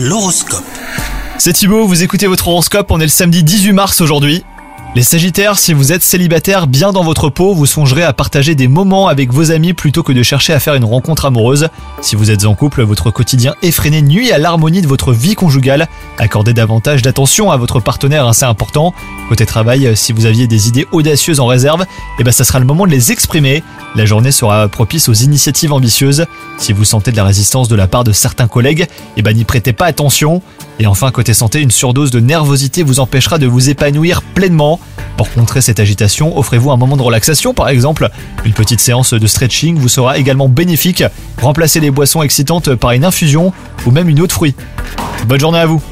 L'horoscope. C'est Thibaut, vous écoutez votre horoscope, on est le samedi 18 mars aujourd'hui. Les Sagittaires, si vous êtes célibataire bien dans votre peau, vous songerez à partager des moments avec vos amis plutôt que de chercher à faire une rencontre amoureuse. Si vous êtes en couple, votre quotidien effréné nuit à l'harmonie de votre vie conjugale. Accordez davantage d'attention à votre partenaire, assez important. Côté travail, si vous aviez des idées audacieuses en réserve, eh ben ça sera le moment de les exprimer. La journée sera propice aux initiatives ambitieuses. Si vous sentez de la résistance de la part de certains collègues, eh ben n'y prêtez pas attention. Et enfin, côté santé, une surdose de nervosité vous empêchera de vous épanouir pleinement. Pour contrer cette agitation, offrez-vous un moment de relaxation par exemple. Une petite séance de stretching vous sera également bénéfique. Remplacez les boissons excitantes par une infusion ou même une eau de fruits. Bonne journée à vous